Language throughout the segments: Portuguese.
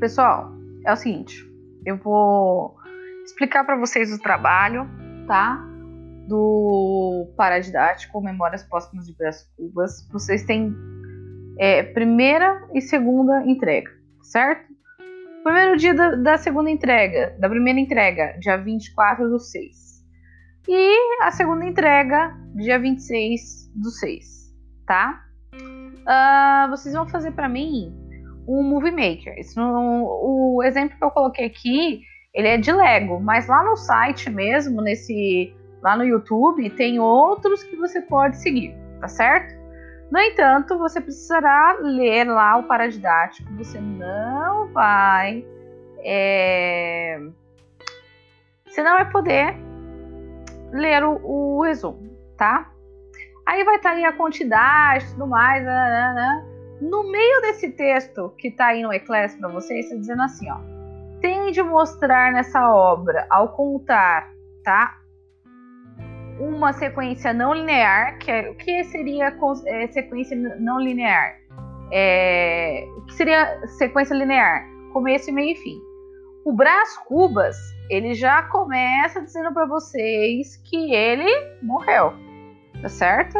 Pessoal, é o seguinte, eu vou explicar para vocês o trabalho, tá? Do paradidático Memórias Póstumas de Brás Cubas. Vocês têm é, primeira e segunda entrega, certo? Primeiro dia da, da, segunda entrega, da primeira entrega, dia 24 do 6. E a segunda entrega, dia 26 do 6, tá? Uh, vocês vão fazer para mim um Movie Maker. Isso não, o exemplo que eu coloquei aqui, ele é de Lego, mas lá no site mesmo, nesse lá no YouTube, tem outros que você pode seguir, tá certo? No entanto, você precisará ler lá o paradidático. Você não vai. É... Você não vai poder ler o, o resumo, tá? Aí vai estar tá aí a quantidade tudo mais. Né, né, né. No meio desse texto que está aí no Eclésio para vocês, está dizendo assim, ó. Tem de mostrar nessa obra, ao contar, tá? Uma sequência não linear, que é, o que seria é, sequência não linear? É, o que seria sequência linear? Começo, meio e fim. O Brás Cubas, ele já começa dizendo para vocês que ele morreu, tá certo?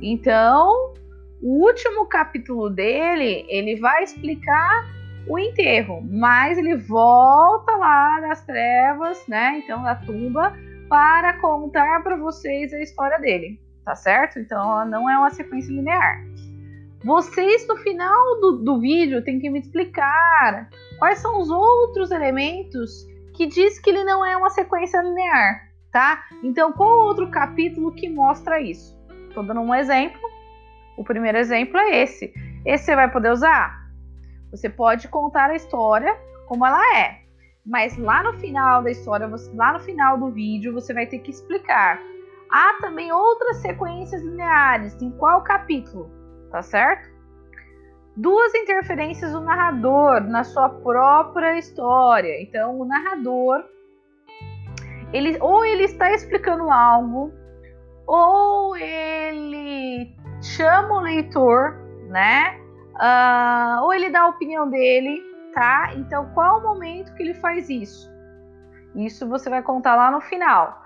Então, o último capítulo dele, ele vai explicar o enterro, mas ele volta lá das trevas, né? Então, da tumba, para contar para vocês a história dele, tá certo? Então, não é uma sequência linear. Vocês, no final do, do vídeo, têm que me explicar quais são os outros elementos que diz que ele não é uma sequência linear, tá? Então, qual outro capítulo que mostra isso? Estou dando um exemplo. O primeiro exemplo é esse. Esse você vai poder usar? Você pode contar a história como ela é, mas lá no final da história, lá no final do vídeo, você vai ter que explicar. Há também outras sequências lineares. Em qual capítulo? Tá certo? duas interferências do narrador na sua própria história. Então, o narrador, ele ou ele está explicando algo, ou ele chama o leitor, né? Uh, ou ele dá a opinião dele, tá? Então, qual o momento que ele faz isso? Isso você vai contar lá no final.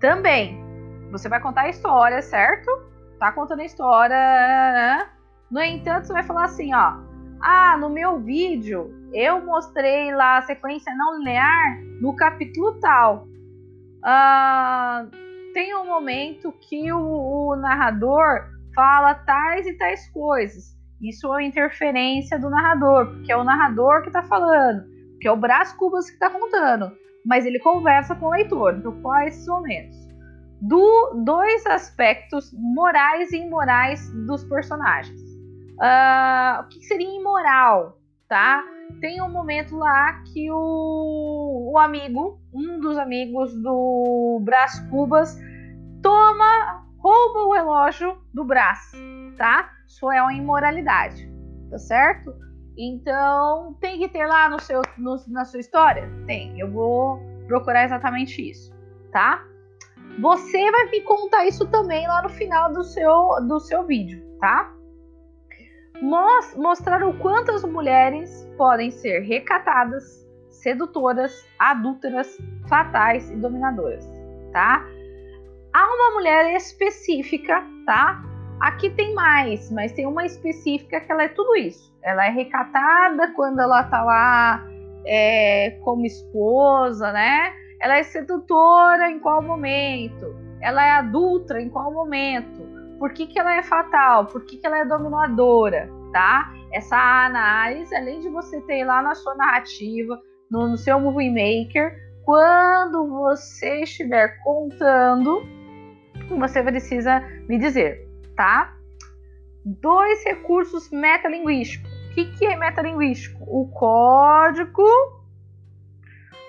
Também, você vai contar a história, certo? Tá contando a história. Né? No entanto, você vai falar assim, ó. Ah, no meu vídeo eu mostrei lá a sequência não linear no capítulo tal. Ah, tem um momento que o, o narrador fala tais e tais coisas. Isso é interferência do narrador, porque é o narrador que está falando, porque é o Brás Cubas que está contando, mas ele conversa com o leitor. Então, quais esses momentos? Do, dois aspectos morais e imorais dos personagens. Uh, o que seria imoral, tá? Tem um momento lá que o, o amigo, um dos amigos do Brás Cubas, toma, rouba o relógio do Brás, tá? Isso é uma imoralidade, tá certo? Então, tem que ter lá no seu, no, na sua história? Tem. Eu vou procurar exatamente isso, tá? Você vai me contar isso também lá no final do seu, do seu vídeo, tá? mostrar o quanto as mulheres podem ser recatadas, sedutoras, adúlteras, fatais e dominadoras, tá? Há uma mulher específica, tá? Aqui tem mais, mas tem uma específica que ela é tudo isso. Ela é recatada quando ela tá lá é, como esposa, né? Ela é sedutora em qual momento? Ela é adulta em qual momento? Por que, que ela é fatal? Por que, que ela é dominadora? Tá? Essa análise, além de você ter lá na sua narrativa, no, no seu movie maker, quando você estiver contando, você precisa me dizer, tá? Dois recursos metalinguísticos. O que, que é metalinguístico? O código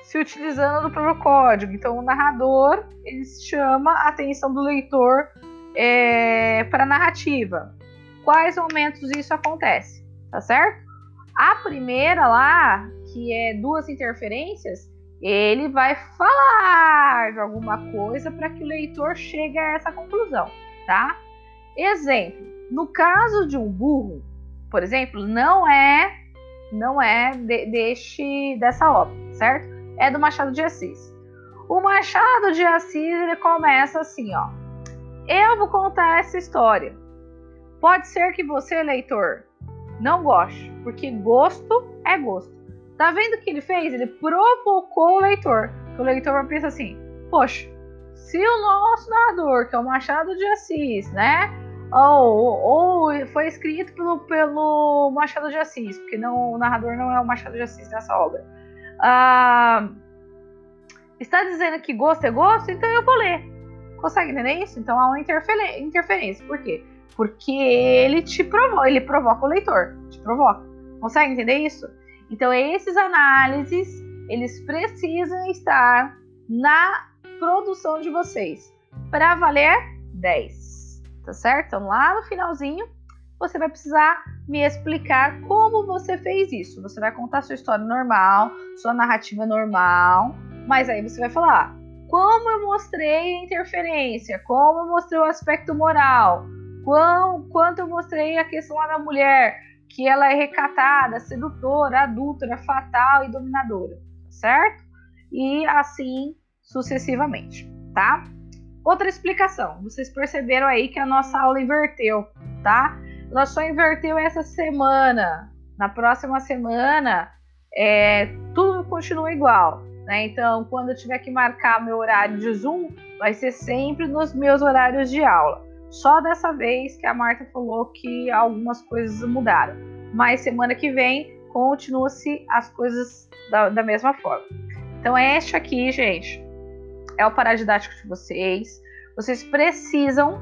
se utilizando do próprio código. Então, o narrador ele chama a atenção do leitor é, para narrativa. Quais momentos isso acontece, tá certo? A primeira lá, que é duas interferências, ele vai falar alguma coisa para que o leitor chegue a essa conclusão, tá? Exemplo, no caso de um burro, por exemplo, não é não é de, deste, dessa obra, certo? É do Machado de Assis. O Machado de Assis ele começa assim, ó. Eu vou contar essa história. Pode ser que você, leitor, não goste, porque gosto é gosto. Tá vendo o que ele fez? Ele provocou o leitor. O leitor vai pensar assim: poxa, se o nosso narrador, que é o Machado de Assis, né? Ou, ou foi escrito pelo, pelo Machado de Assis, porque não, o narrador não é o Machado de Assis nessa obra. Ah, está dizendo que gosto é gosto, então eu vou ler. Consegue entender isso? Então há uma interferência. Por quê? Porque ele te provoca, ele provoca o leitor, te provoca. Consegue entender isso? Então esses análises, eles precisam estar na produção de vocês para valer 10, tá certo? Então lá no finalzinho você vai precisar me explicar como você fez isso. Você vai contar sua história normal, sua narrativa normal, mas aí você vai falar como eu mostrei a interferência, como eu mostrei o aspecto moral, quão, quanto eu mostrei a questão lá da mulher, que ela é recatada, sedutora, adúltera, fatal e dominadora, certo? E assim sucessivamente, tá? Outra explicação, vocês perceberam aí que a nossa aula inverteu, tá? Ela só inverteu essa semana. Na próxima semana, é, tudo continua igual, né? Então, quando eu tiver que marcar meu horário de Zoom, vai ser sempre nos meus horários de aula. Só dessa vez que a Marta falou que algumas coisas mudaram. Mas semana que vem continua-se as coisas da, da mesma forma. Então, este aqui, gente, é o paradidático de vocês. Vocês precisam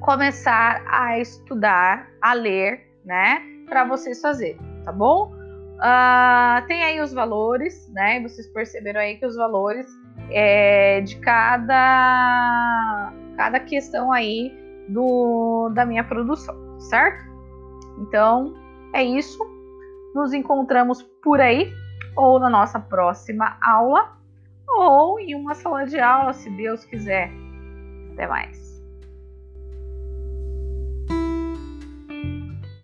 começar a estudar, a ler, né? Para vocês fazerem, tá bom? Uh, tem aí os valores, né? Vocês perceberam aí que os valores é, de cada, cada questão aí do, da minha produção, certo? Então é isso. Nos encontramos por aí ou na nossa próxima aula ou em uma sala de aula, se Deus quiser. Até mais.